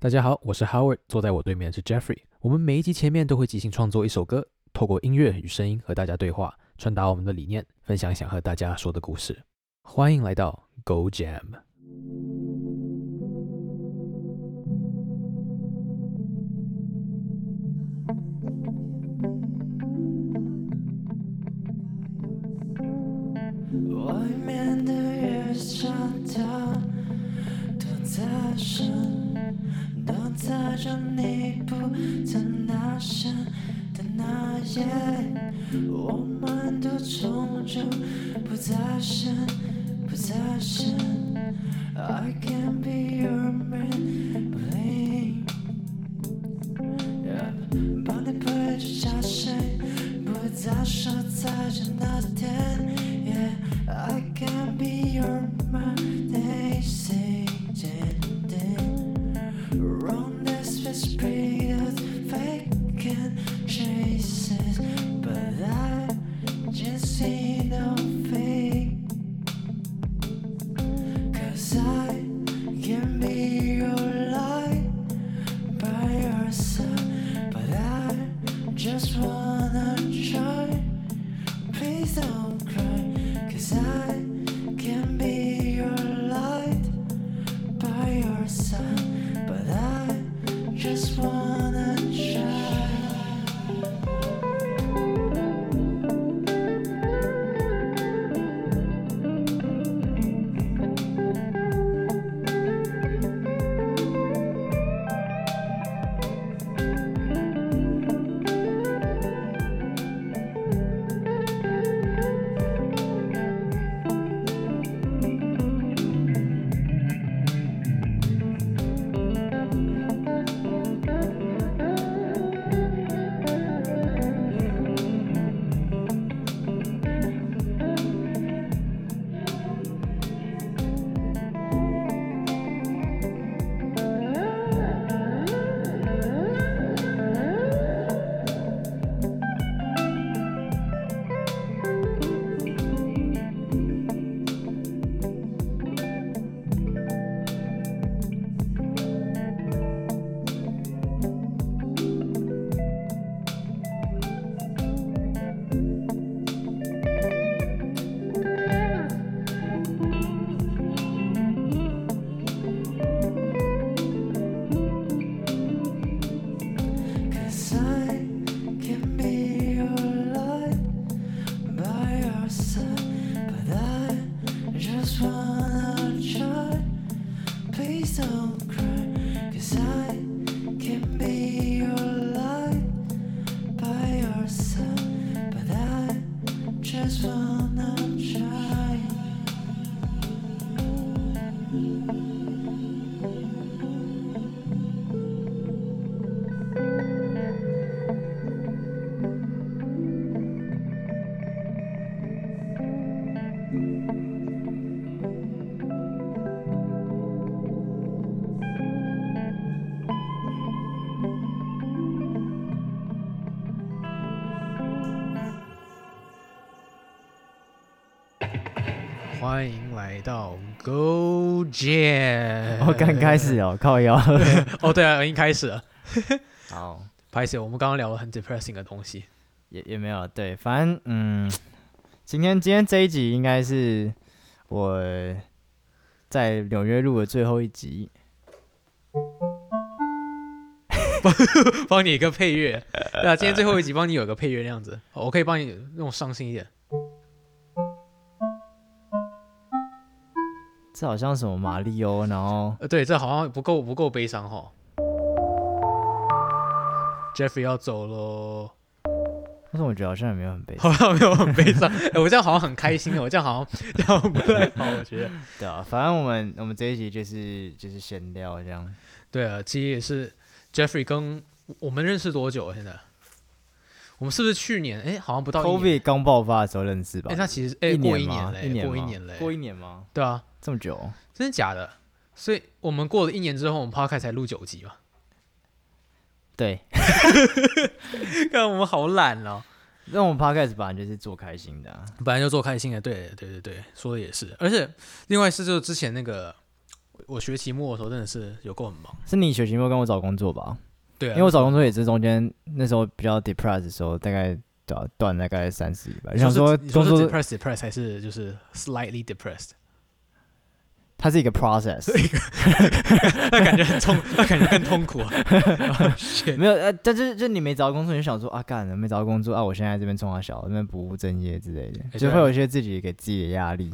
大家好，我是 Howard，坐在我对面的是 Jeffrey。我们每一集前面都会即兴创作一首歌，透过音乐与声音和大家对话，传达我们的理念，分享想和大家说的故事。欢迎来到 Go Jam。外面的月光，它躲在身。着你不曾发现的那夜，我们都终究不再见，不再见。I can be your man, bling。帮你背着假戏，不再说再见那天。Yeah, I 欢迎来到 Go Jam。我刚开始哦，靠腰。哦，对啊，已经开始了。好，不好意思，我们刚刚聊了很 depressing 的东西，也也没有。对，反正嗯，今天今天这一集应该是我在纽约录的最后一集。帮帮你一个配乐，对啊，今天最后一集帮你有个配乐那样子，我可以帮你弄伤心一点。这好像什么马里欧，然后呃，对，这好像不够不够悲伤哈。Jeffrey 要走喽，但是我觉得好像也没有很悲伤，好像没有很悲伤。哎，我这样好像很开心哦，我这样好像这样不太好，我觉得。对啊，反正我们我们这一集就是就是闲聊这样。对啊，其实也是 Jeffrey 跟我们认识多久？现在我们是不是去年？哎，好像不到。COVID 刚爆发的时候认识吧？哎，那其实哎，过一年嘞，过一年嘞，过一年吗？对啊。这么久，真的假的？所以我们过了一年之后，我们 Podcast 才录九集嘛？对，看我们好懒哦。那我们 Podcast 本来就是做开心的，啊，本来就做开心的。对，对，对，对，说的也是。而且另外是，就是之前那个我学期末的时候真的是有够很忙。是你学期末跟我找工作吧？对啊，因为我找工作也是中间那时候比较 depressed 的时候，大概断断大概三四礼拜。想说工作 depressed depressed 还是就是 slightly depressed。它是一个 process，那感觉很痛，那感觉很痛苦啊。没有，呃，但是就你没找到工作，你就想说啊，干了没找到工作啊，我现在这边冲三小，这边不务正业之类的，欸、就会有一些自己给自己的压力。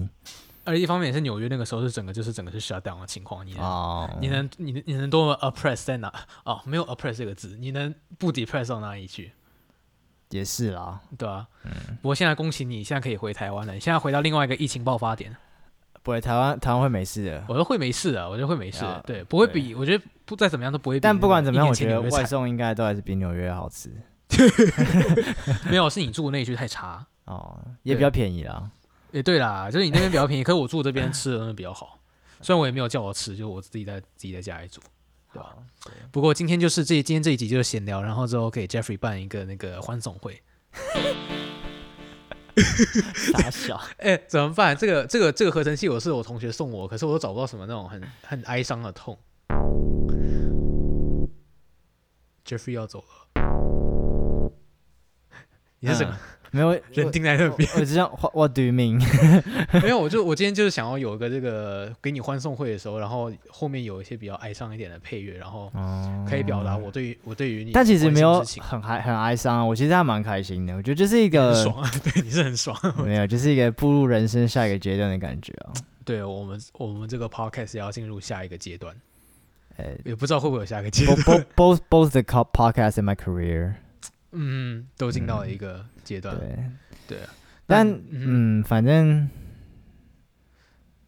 而一方面也是纽约那个时候是整个就是整个是 shut down 的情况，你能、oh. 你能你能你能多么 oppress 在哪？哦，没有 oppress 这个字，你能不 depress 到哪里去？也是啦，对啊。嗯。不过现在恭喜你，现在可以回台湾了。你现在回到另外一个疫情爆发点。不会，台湾台湾会没事的。我觉得会没事的，我觉得会没事。对，不会比我觉得不再怎么样都不会比。但不管怎么样，我觉得外送应该都还是比纽约好吃。没有，是你住的那一区太差哦，也比较便宜啦。也对啦，就是你那边比较便宜，可是我住这边吃的东西比较好。虽然我也没有叫我吃，就我自己在自己在家里煮，对吧？不过今天就是这今天这一集就是闲聊，然后之后给 Jeffrey 办一个那个欢送会。傻小，哎、欸，怎么办？这个这个这个合成器我是我同学送我，可是我都找不到什么那种很很哀伤的痛。Jeffrey 要走了，你是什么？嗯没有人定在那边，我只想 What do you mean？没有，我就我今天就是想要有一个这个给你欢送会的时候，然后后面有一些比较哀伤一点的配乐，然后可以表达我对于我对于你。但其实没有很哀很哀伤啊，我其实还蛮开心的。我觉得这是一个很爽啊，对，你是很爽。没有，就是一个步入人生下一个阶段的感觉啊。对我们，我们这个 podcast 要进入下一个阶段，呃，也不知道会不会有下一个阶段。Both both both the podcast in my career，嗯，都进到了一个。阶段对对，但嗯，嗯，反正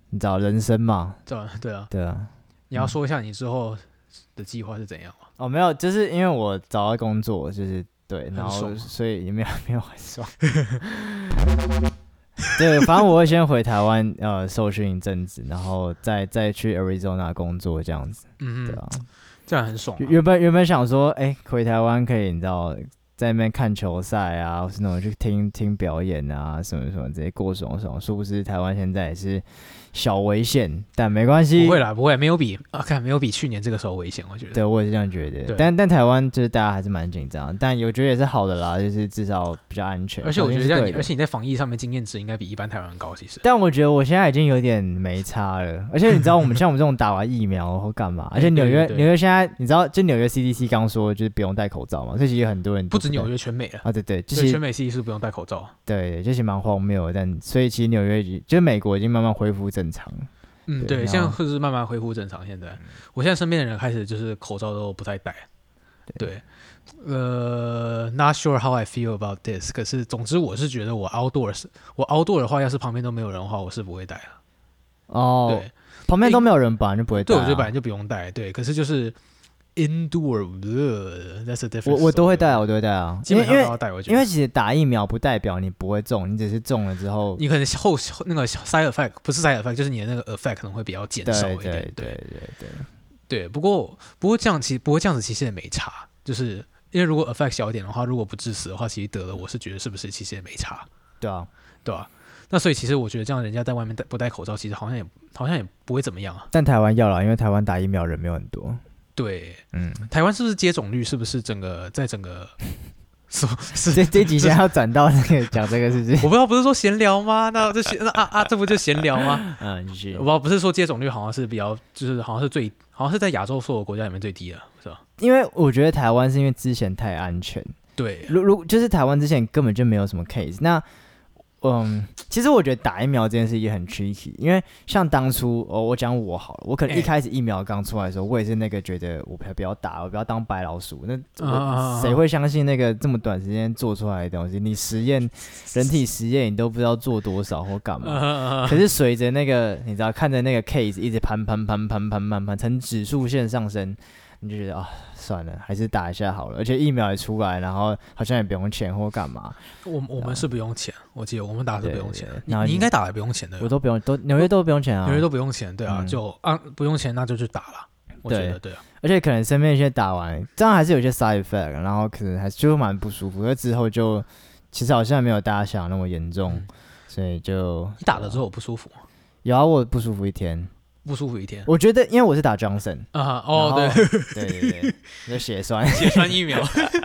你知道人生嘛，对对啊，对啊，你要说一下你之后的计划是怎样吗？哦，没有，就是因为我找到工作，就是对，然后所以也没有没有很爽。对，反正我会先回台湾呃受训一阵子，然后再再去 Arizona 工作这样子。嗯，对啊，这样很爽。原本原本想说，哎，回台湾可以，你知道。在那边看球赛啊，或是那种去听听表演啊，什么什么这些过爽爽。殊不知台湾现在也是小危险，但没关系。不会啦，不会，没有比啊，看没有比去年这个时候危险，我觉得。对，我也是这样觉得。对但但台湾就是大家还是蛮紧张，但我觉得也是好的啦，就是至少比较安全。而且我觉得这样，而且你在防疫上面经验值应该比一般台湾人高，其实。但我觉得我现在已经有点没差了，而且你知道我们 像我们这种打完疫苗或干嘛，而且纽约纽约现在你知道，就纽约 CDC 刚说就是不用戴口罩嘛，所以其实很多人不止纽约，全美了。啊，对对，就是全美 CDC 是不用戴口罩。对，就是蛮荒谬的，但所以其实纽约就是美国已经慢慢恢复正常。嗯，对，对现在会是慢慢恢复正常。现在，我现在身边的人开始就是口罩都不太戴。对，对呃，Not sure how I feel about this。可是总之我是觉得我 outdoors，我 outdoor 的话，要是旁边都没有人的话，我是不会戴了。哦，对，旁边都没有人，本来就不会戴、啊。对，我觉得本来就不用戴。对，可是就是。Indoor，呃，That's a difference。我我都会带啊，我都会带啊，基本上都要带。我觉得，因为其实打疫苗不代表你不会中，你只是中了之后，你可能后那个 side effect 不是 side effect，就是你的那个 effect 可能会比较减少一点。对对对对对。对，不过不过这样其实不过这样子其实也没差，就是因为如果 effect 小一点的话，如果不致死的话，其实得了我是觉得是不是其实也没差。对啊，对啊。那所以其实我觉得这样人家在外面戴不戴口罩，其实好像也好像也不会怎么样啊。但台湾要了，因为台湾打疫苗人没有很多。对，嗯，台湾是不是接种率是不是整个在整个 是是这这几天要转到那个 讲这个事情？我不知道，不是说闲聊吗？那这闲那啊啊，这不就闲聊吗？嗯。我不知道，不是说接种率好像是比较，就是好像是最，好像是在亚洲所有国家里面最低的，是吧？因为我觉得台湾是因为之前太安全，对，如如就是台湾之前根本就没有什么 case，那。嗯，其实我觉得打疫苗这件事也很 tricky，因为像当初哦，我讲我好了，我可能一开始疫苗刚出来的时候，我也是那个觉得我不要打，我不要当白老鼠。那谁会相信那个这么短时间做出来的东西？你实验人体实验你都不知道做多少或干嘛。可是随着那个你知道看着那个 case 一直攀攀攀攀攀攀攀呈指数线上升，你就觉得啊。算了，还是打一下好了。而且疫苗也出来，然后好像也不用钱或干嘛。我我们是不用钱，我记得我们打是不用钱。你你应该打也不用钱的。我都不用，都纽约都不用钱啊。纽约都不用钱，对啊，就啊不用钱那就去打了。我觉得对啊。而且可能身边一些打完，这样还是有些 side effect，然后可能还是就蛮不舒服。那之后就其实好像没有大家想的那么严重，所以就你打了之后不舒服吗？有啊，我不舒服一天。不舒服一天。我觉得，因为我是打 Johnson 啊，哦，对对对对，就血栓，血栓疫苗，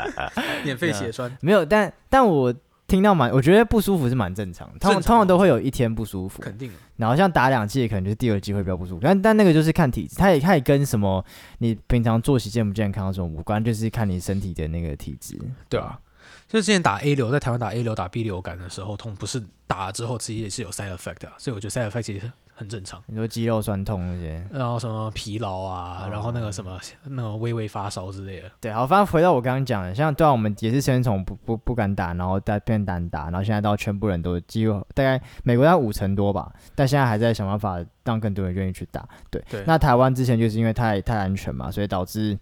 免费血栓。没有，但但我听到蛮，我觉得不舒服是蛮正常的。通常通常都会有一天不舒服，肯定。然后像打两剂，可能就是第二剂会比较不舒服。但但那个就是看体质，它也它也跟什么你平常作息健不健康这种无关，就是看你身体的那个体质。对啊。就之前打 A 流，在台湾打 A 流打 B 流感的时候，痛不是打了之后其实也是有 side effect 的，所以我觉得 side effect 其实很正常。你说肌肉酸痛那些，然后什么疲劳啊，然后那个什么那个微微发烧之类的。对，好，反正回到我刚刚讲的，像对啊，我们也是先从不不不敢打，然后再变胆打，然后现在到全部人都几乎大概美国要五成多吧，但现在还在想办法让更多人愿意去打。对，对那台湾之前就是因为太太安全嘛，所以导致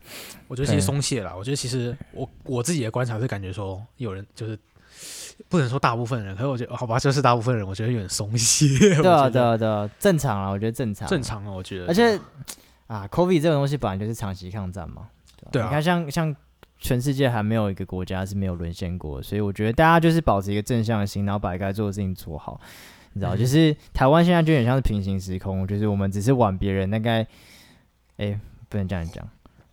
我觉得其实松懈了。我觉得其实我我自己的观察是感觉说有人就是。不能说大部分人，可是我觉得好吧，就是大部分人，我觉得有点松懈。对啊，对啊，对啊，正常啊，我觉得正常。正常啊，我觉得。而且啊，COVID 这种东西本来就是长期抗战嘛。对啊。你看像，像像全世界还没有一个国家是没有沦陷过，所以我觉得大家就是保持一个正向的心，然后把该做的事情做好。你知道，嗯、就是台湾现在就有点像是平行时空，就是我们只是晚别人，大概，哎，不能这样讲，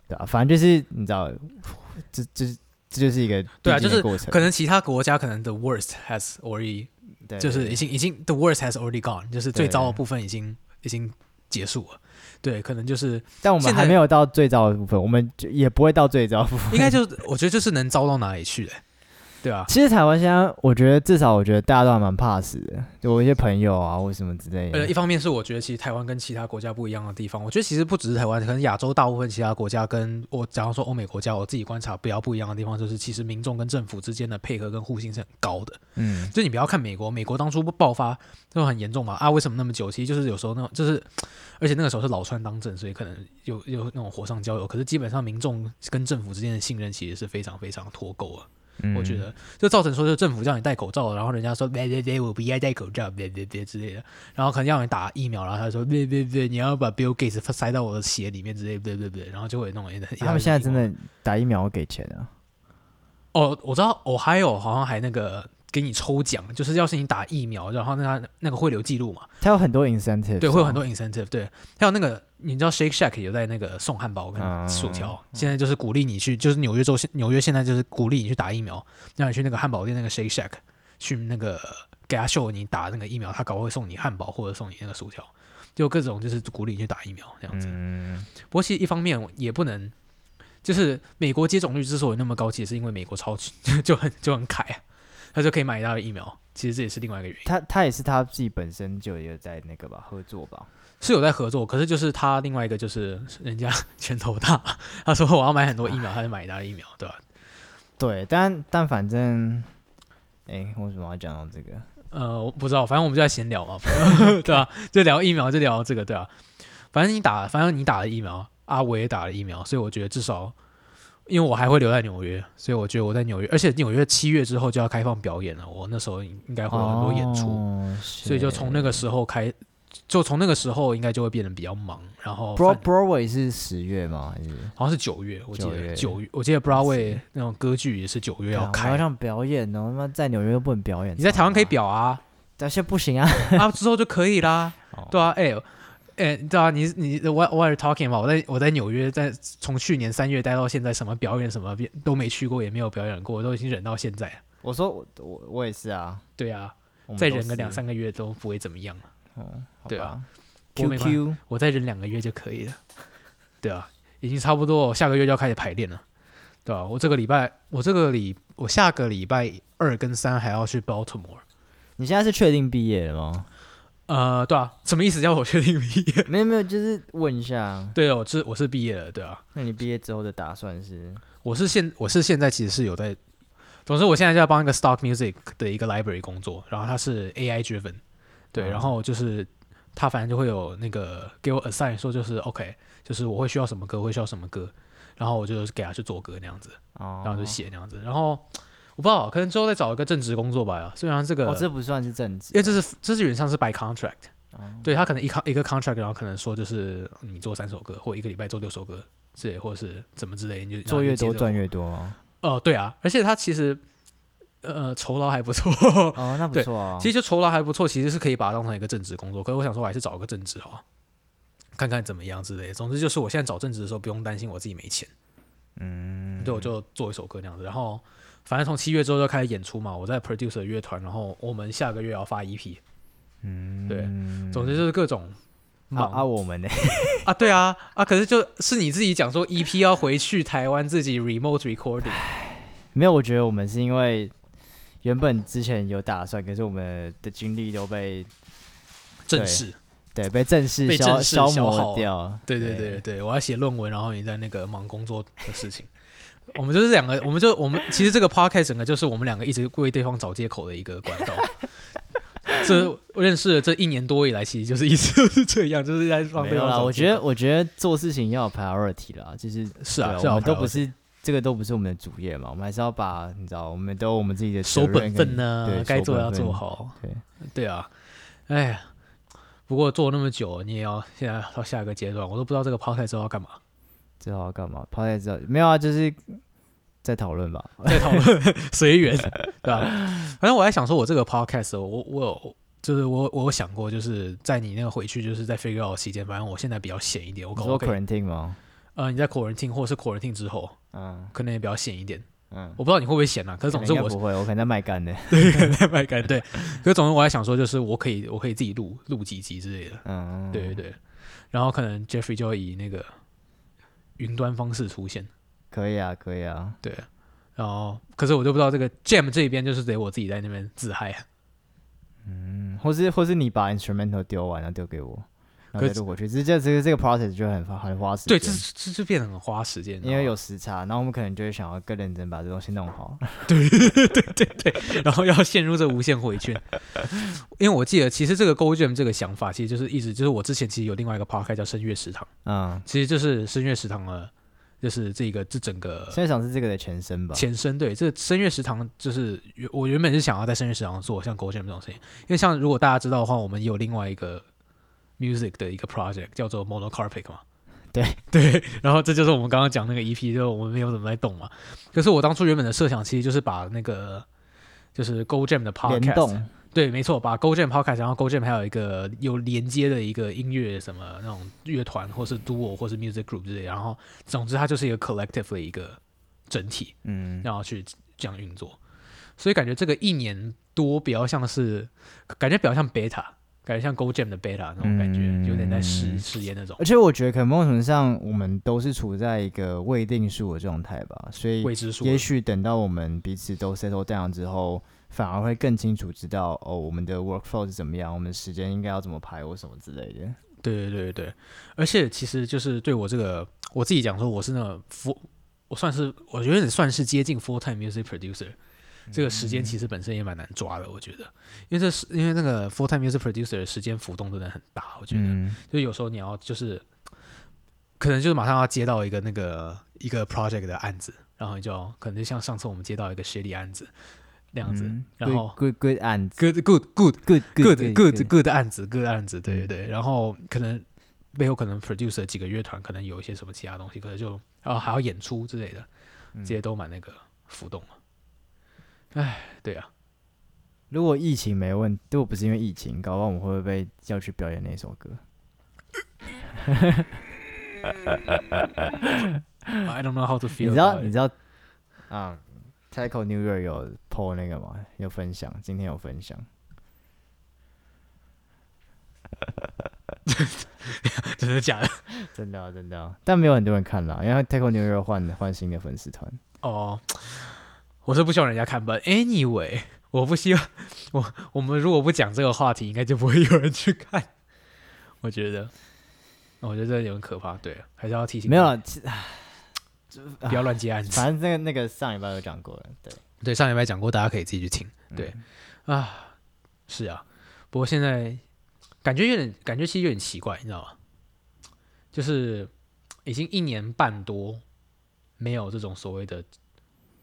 对啊，反正就是你知道，这这。这就是一个对啊，就是可能其他国家可能 the worst has already，就是已经已经 the worst has already gone，就是最糟的部分已经已经结束了。对，可能就是，但我们还没有到最糟的部分，我们也不会到最糟的部分。应该就是我觉得就是能糟到哪里去的。对啊，其实台湾现在，我觉得至少我觉得大家都还蛮怕死的，就我一些朋友啊，或什么之类的。呃，一方面是我觉得其实台湾跟其他国家不一样的地方，我觉得其实不只是台湾，可能亚洲大部分其他国家跟我假如说欧美国家，我自己观察比较不一样的地方，就是其实民众跟政府之间的配合跟互信是很高的。嗯，就你不要看美国，美国当初不爆发就很严重嘛，啊，为什么那么久？其实就是有时候那种就是，而且那个时候是老川当政，所以可能有有那种火上浇油。可是基本上民众跟政府之间的信任其实是非常非常脱钩了。嗯、我觉得就造成说，就政府叫你戴口罩，然后人家说别别别，我不爱戴口罩，别别别之类的，然后可能要你打疫苗，然后他说别别别，你要把 Bill Gates 塞到我的血里面之类，别别别，然后就会弄一个。他们现在真的打疫苗会给钱啊？哦，我知道，我还有好像还那个。给你抽奖，就是要是你打疫苗，然后那个那个汇流记录嘛，它有很多 incentive，对，会有很多 incentive，对，还有那个你知道 Shake Shack 有在那个送汉堡跟薯条，嗯、现在就是鼓励你去，就是纽约州纽约现在就是鼓励你去打疫苗，让你去那个汉堡店那个 Shake Shack 去那个给他秀你打那个疫苗，他搞会送你汉堡或者送你那个薯条，就各种就是鼓励你去打疫苗这样子。嗯、不过其实一方面也不能，就是美国接种率之所以那么高，其实是因为美国超级就很就很凯啊。他就可以买到疫苗，其实这也是另外一个原因。他他也是他自己本身就有在那个吧合作吧，是有在合作。可是就是他另外一个就是人家拳头大，他说我要买很多疫苗，他就买一大堆疫苗，对吧？对，但但反正，哎，为什么要讲到这个？呃，我不知道，反正我们就在闲聊嘛，对吧？就聊疫苗，就聊这个，对啊。反正你打，反正你打了疫苗，阿伟也打了疫苗，所以我觉得至少。因为我还会留在纽约，所以我觉得我在纽约，而且纽约七月之后就要开放表演了，我那时候应该会有很多演出，哦、所以就从那个时候开，就从那个时候应该就会变得比较忙。然后 Broadway 是十月吗？还是好像是九月？我记得九月，我记得 Broadway 那种歌剧也是九月要开。好像表演哦，他妈在纽约又不能表演。你在台湾可以表啊，但现在不行啊，啊之后就可以啦。哦、对啊，哎。哎，对啊，你你我我也是 talking 嘛，我在我在纽约，在从去年三月待到现在，什么表演什么都没去过，也没有表演过，我都已经忍到现在。我说我我我也是啊，对啊，再忍个两三个月都不会怎么样。哦，对啊，Q Q，我再忍两个月就可以了。对啊，已经差不多，下个月就要开始排练了。对啊，我这个礼拜，我这个礼，我下个礼拜二跟三还要去 Baltimore。你现在是确定毕业了吗？呃，对啊，什么意思？叫我确定毕业？没有没有，就是问一下。对哦，我是我是毕业了，对啊。那你毕业之后的打算是？我是现我是现在其实是有在，总之我现在就要帮一个 stock music 的一个 library 工作，然后它是 AI driven，对，嗯、然后就是他反正就会有那个给我 assign 说就是 OK，就是我会需要什么歌，会需要什么歌，然后我就给他去做歌那样子，哦、然后就写那样子，然后。我不知道，可能之后再找一个正职工作吧。虽然这个，哦，这不算是正职，因为这是这是原上是 by contract，嗯，对他可能一一个 contract，然后可能说就是你做三首歌，或一个礼拜做六首歌，是或者是怎么之类，你就做越多赚越多。哦，呃，对啊，而且他其实呃酬劳还不错哦，那不错啊。其实就酬劳还不错，其实是可以把它当成一个正职工作。可是我想说，我还是找一个正职哈。看看怎么样之类的。总之就是我现在找正职的时候不用担心我自己没钱，嗯，对，我就做一首歌那样子。然后反正从七月之后就开始演出嘛，我在 producer 乐团，然后我们下个月要发 EP，嗯，对，总之就是各种啊啊，我们呢？啊，对啊啊，可是就是你自己讲说 EP 要回去台湾自己 remote recording，没有，我觉得我们是因为原本之前有打算，可是我们的精力都被正式。对，被正式被正式消消磨掉。对对对对，我要写论文，然后你在那个忙工作的事情。我们就是两个，我们就我们其实这个 podcast 整个就是我们两个一直为对方找借口的一个管道。这认识了这一年多以来，其实就是一直 都是这样，就是在放对方找借口。我觉得，我觉得做事情要有 priority 啦，就是是啊，我们都不是这个都不是我们的主业嘛，我们还是要把你知道，我们都有我们自己的守本分呢，该做要做好。对对啊，哎呀。不过做了那么久，你也要现在到下一个阶段，我都不知道这个 podcast 之后要干嘛。之后要干嘛？podcast 之后没有啊，就是在讨论吧，在讨论 随缘，对吧？反正我在想说，我这个 podcast，我我有就是我我有想过，就是在你那个回去，就是在 figure out 期间，反正我现在比较闲一点，我可不可以 quarantine 吗？呃，你在 quarantine 或者是 quarantine 之后，嗯，可能也比较闲一点。嗯，我不知道你会不会闲啊，可是总之我不会，我可能在卖干的，对，可能在卖干，对。可是总之我还想说，就是我可以，我可以自己录录几集之类的，嗯，对对对。然后可能 Jeffrey 就会以那个云端方式出现，可以啊，可以啊，对。然后，可是我就不知道这个 Jam 这边就是得我自己在那边自嗨啊，嗯，或是或是你把 instrumental 丢完了丢给我。可以录过去，只是这这个这个 process 就很很花时间。对，这这就变得很花时间，因为有时差，然后我们可能就会想要更认真把这东西弄好。对对对对对，然后要陷入这无限回圈。因为我记得，其实这个 Go Jam 这个想法，其实就是一直就是我之前其实有另外一个 podcast 叫声乐食堂，嗯，其实就是声乐食堂了，就是这个这整个声乐食堂是这个的前身吧？前身对，这声乐食堂就是我原本是想要在声乐食堂做像 Go Jam 这种事情，因为像如果大家知道的话，我们有另外一个。Music 的一个 project 叫做 Monocarpic 嘛，对 对，然后这就是我们刚刚讲那个 EP，就我们没有怎么在动嘛。可是我当初原本的设想其实就是把那个就是 Go Jam 的 podcast，对，没错，把 Go Jam podcast，然后 Go Jam 还有一个有连接的一个音乐什么那种乐团，或是 duo 或是 music group 之类，然后总之它就是一个 collective 的一个整体，嗯，然后去这样运作。所以感觉这个一年多比较像是，感觉比较像 beta。感觉像 Go Jam 的 beta 那种感觉，嗯、有点在试试验那种。而且我觉得可能某种程度上，我们都是处在一个未定数的状态吧，所以也许等到我们彼此都 settle down 之后，反而会更清楚知道哦，我们的 workflow 是怎么样，我们时间应该要怎么排或什么之类的。对对对对，而且其实就是对我这个我自己讲说，我是那个 full，我算是我觉得也算是接近 full time music producer。这个时间其实本身也蛮难抓的，我觉得，因为这是因为那个 full time music producer 的时间浮动真的很大，我觉得，嗯、就有时候你要就是，可能就是马上要接到一个那个一个 project 的案子，然后你就可能就像上次我们接到一个学历案子那样子，嗯、然后 good good 案子，good good good good good good good 的案子，good 案子，对对对，然后可能背后可能 producer 几个乐团可能有一些什么其他东西，可能就然后还要演出之类的，这些都蛮那个浮动嘛。哎，对啊，如果疫情没问，如果不是因为疫情，搞不好我们会不会被叫去表演那首歌？I don't know how to feel。你知道你知道啊？Taco New York 有 po 那个吗？有分享，今天有分享。真的假的？真的、啊、真的、啊，但没有很多人看了，因为 Taco New York 换换新的粉丝团哦。Oh. 我是不希望人家看吧，Anyway，我不希望我我们如果不讲这个话题，应该就不会有人去看。我觉得，我觉得这有点可怕。对，还是要提醒。没有了，不要乱接案子。反正那个那个上礼拜有讲过了，对对，上礼拜讲过，大家可以自己去听。对、嗯、啊，是啊，不过现在感觉有点，感觉其实有点奇怪，你知道吗？就是已经一年半多没有这种所谓的。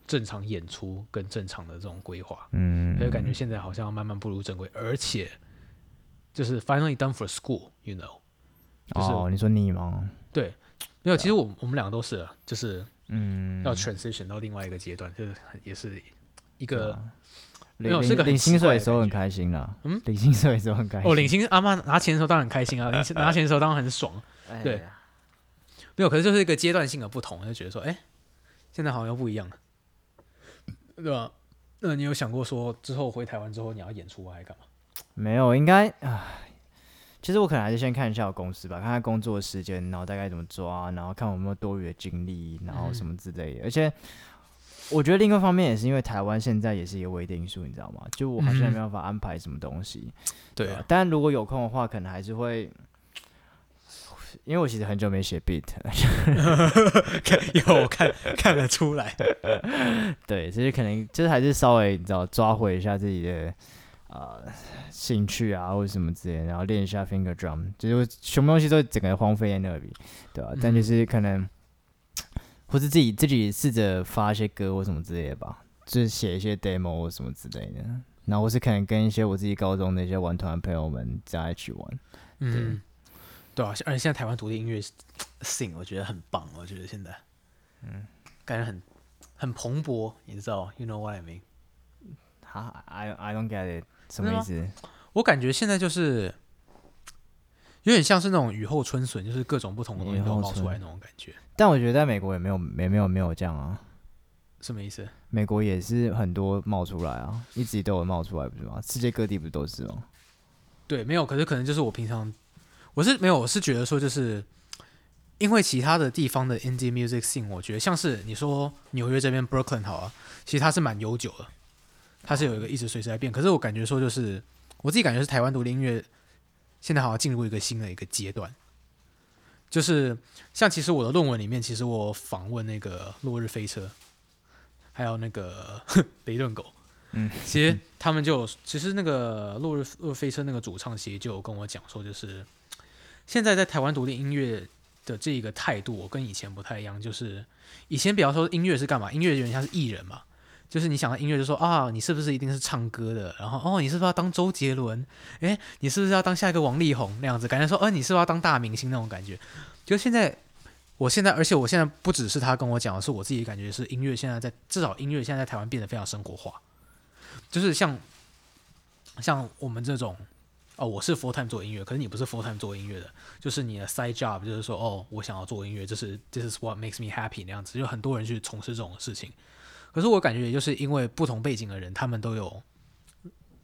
正常演出跟正常的这种规划，嗯，所以感觉现在好像慢慢步入正轨，而且就是 finally done for school，you know，就是、哦，你说你吗？对，没有，其实我我们两个都是，就是嗯，要 transition 到另外一个阶段，就是也是一个、嗯、没有是个领薪水的时候很开心啦，嗯，领薪水的时候很开心，哦，领薪阿妈拿钱的时候当然很开心啊，领拿钱的时候当然很爽。对，没有，可是就是一个阶段性的不同，就觉得说，哎，现在好像又不一样了，对吧？那你有想过说之后回台湾之后你要演出还干嘛？没有，应该啊。其实我可能还是先看一下我公司吧，看看工作时间，然后大概怎么抓，然后看我有没有多余的精力，然后什么之类的。嗯、而且我觉得另一个方面也是因为台湾现在也是一个未定数，你知道吗？就我好像没办法安排什么东西。嗯、对啊。但如果有空的话，可能还是会，因为我其实很久没写 beat，有我看看得出来。对，所以可能就是还是稍微你知道抓回一下自己的。啊、呃，兴趣啊，或者什么之类，然后练一下 finger drum，就是什么东西都整个荒废在那里，对吧、啊？嗯、但就是可能，或是自己自己试着发一些歌或什么之类的吧，就是写一些 demo 或什么之类的，然后或是可能跟一些我自己高中的一些玩团朋友们在一起玩，对嗯，对啊，而且现在台湾独立音乐 scene 我觉得很棒，我觉得现在，嗯，感觉很很蓬勃，你知道，you know what I mean？哈，I I don't get it。什么意思？我感觉现在就是有点像是那种雨后春笋，就是各种不同的东西都冒出来那种感觉。但我觉得在美国也没有，没没有没有这样啊。什么意思？美国也是很多冒出来啊，一直都有冒出来，不是吗？世界各地不都是吗？对，没有。可是可能就是我平常我是没有，我是觉得说，就是因为其他的地方的 indie music scene，我觉得像是你说纽约这边 Brooklyn 好啊，其实它是蛮悠久的。它是有一个一直随时在变，可是我感觉说就是我自己感觉是台湾独立音乐现在好像进入一个新的一个阶段，就是像其实我的论文里面，其实我访问那个落日飞车，还有那个 雷顿狗，嗯，其实他们就其实那个落日落日飞车那个主唱其实就有跟我讲说，就是现在在台湾独立音乐的这个态度，我跟以前不太一样，就是以前比方说音乐是干嘛，音乐有点像是艺人嘛。就是你想到音乐，就说啊，你是不是一定是唱歌的？然后哦，你是不是要当周杰伦？诶，你是不是要当下一个王力宏那样子？感觉说，呃，你是不是要当大明星那种感觉？就现在，我现在，而且我现在不只是他跟我讲的，是我自己感觉是音乐现在在至少音乐现在在台湾变得非常生活化，就是像像我们这种哦，我是 full time 做音乐，可是你不是 full time 做音乐的，就是你的 side job 就是说哦，我想要做音乐，这是 this is what makes me happy 那样子，就很多人去从事这种事情。可是我感觉，也就是因为不同背景的人，他们都有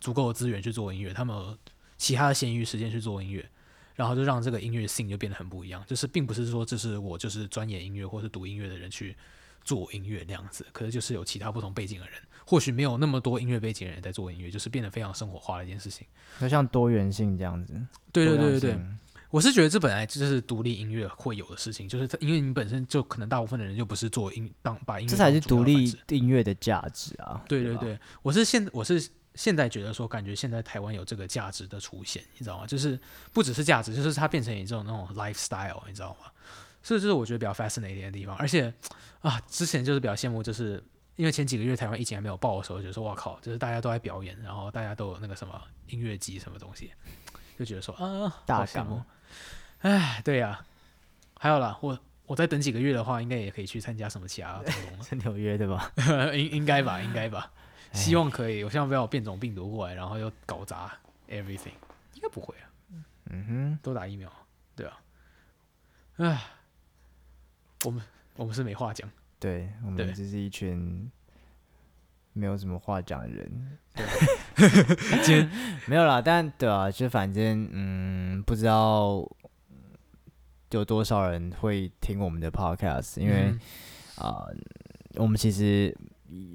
足够的资源去做音乐，他们其他的闲余时间去做音乐，然后就让这个音乐性就变得很不一样。就是并不是说这是我就是专业音乐或是读音乐的人去做音乐那样子，可是就是有其他不同背景的人，或许没有那么多音乐背景的人在做音乐，就是变得非常生活化的一件事情。就像多元性这样子。对对对对对。我是觉得这本来就是独立音乐会有的事情，就是因为你本身就可能大部分的人就不是做音当把音乐，这才是独立音乐的价值啊！对对对，我是现我是现在觉得说，感觉现在台湾有这个价值的出现，你知道吗？就是不只是价值，就是它变成一种那种 lifestyle，你知道吗？所以这是我觉得比较 fascinating 的地方。而且啊，之前就是比较羡慕，就是因为前几个月台湾疫情还没有爆的时候，就觉得说哇靠，就是大家都在表演，然后大家都有那个什么音乐季什么东西，就觉得说啊，大项目。哎，对呀、啊，还有啦，我我再等几个月的话，应该也可以去参加什么其他活动。在纽约对吧？应应该吧，应该吧，希望可以。我希望不要有变种病毒过来，然后又搞砸 everything。应该不会啊。嗯哼，多打疫苗，对啊。哎，我们我们是没话讲。对，我们只是一群没有什么话讲的人。对。今天没有啦，但对啊，就反正嗯，不知道有多少人会听我们的 podcast，因为啊、嗯呃，我们其实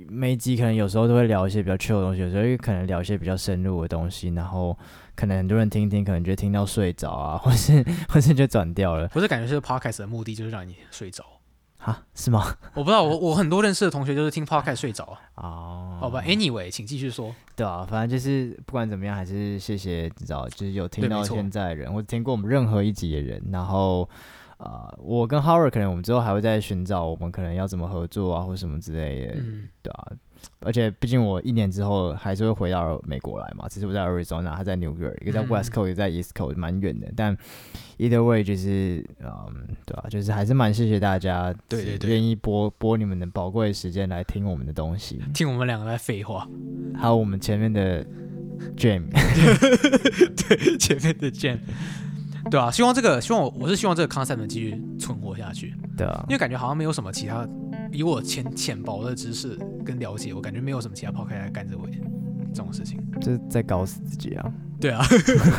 每集可能有时候都会聊一些比较 chill 的东西，有时候可能聊一些比较深入的东西，然后可能很多人听听，可能就听到睡着啊，或是或是就转掉了。不是感觉是 podcast 的目的就是让你睡着。啊，是吗？我不知道，我我很多认识的同学就是听 podcast 睡着啊。哦，好吧，Anyway，请继续说。对啊，反正就是不管怎么样，还是谢谢，你知道，就是有听到现在的人，或者听过我们任何一集的人。然后，呃，我跟 Howard 可能我们之后还会再寻找我们可能要怎么合作啊，或什么之类的。嗯，对啊。而且毕竟我一年之后还是会回到美国来嘛，只是我在 Arizona，他在 New York，，一个在 West Coast，一个在 East Coast，蛮远的。但 either way 就是，嗯，对啊，就是还是蛮谢谢大家，对对对，愿意拨拨你们的宝贵的时间来听我们的东西，听我们两个在废话，还有我们前面的 Jam，对，前面的 Jam。对啊，希望这个，希望我我是希望这个 concept 能继续存活下去。对啊，因为感觉好像没有什么其他，以我浅浅薄的知识跟了解，我感觉没有什么其他 podcast 来干这回这种事情，就是在搞死自己啊。对啊，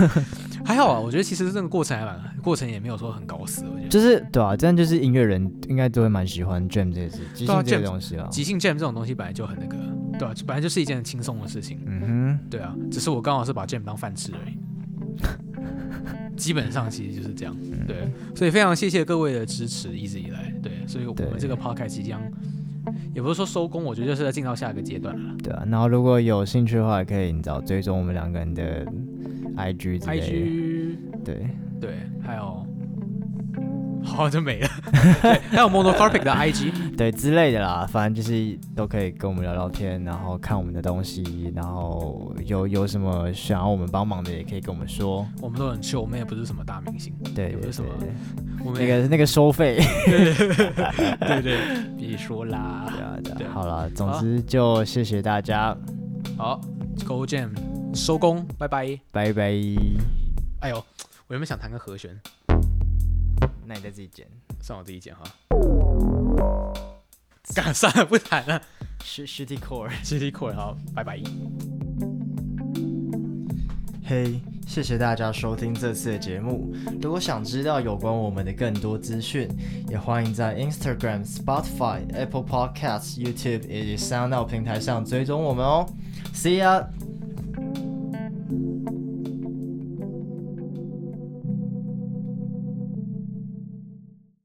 还好啊，我觉得其实这个过程还蛮，过程也没有说很搞死，我觉得。就是对啊，这样就是音乐人应该都会蛮喜欢 jam 这些事，即兴这些东西啊，即兴 jam 这种东西本来就很那个，对啊，本来就是一件很轻松的事情，嗯哼，对啊，只是我刚好是把 jam 当饭吃而已，基本上其实就是这样，对，所以非常谢谢各位的支持，一直以来，对，所以我们这个 podcast 即将。也不是说收工，我觉得就是在进到下一个阶段了。对啊，然后如果有兴趣的话，也可以你找追踪我们两个人的 IG 之类的。IG 对对，还有，好就没了。对，还有 Monocarpic 的 IG，对之类的啦，反正就是都可以跟我们聊聊天，然后看我们的东西，然后有有什么想要我们帮忙的，也可以跟我们说。我们都很秀，我们也不是什么大明星，对，也不是什么。那个那个收费，对对，别说啦，对啊对啊，好了，总之就谢谢大家，好，Go Jam，收工，拜拜，拜拜。哎呦，我有没有想弹个和弦？那你再自己剪，算我自己剪哈。干算了，不谈了。Shitty Core，Shitty Core，好，拜拜。嘿。谢谢大家收听这次的节目。如果想知道有关我们的更多资讯，也欢迎在 Instagram、Spotify、Apple Podcasts、YouTube 以及 SoundOut 平台上追踪我们哦。See ya。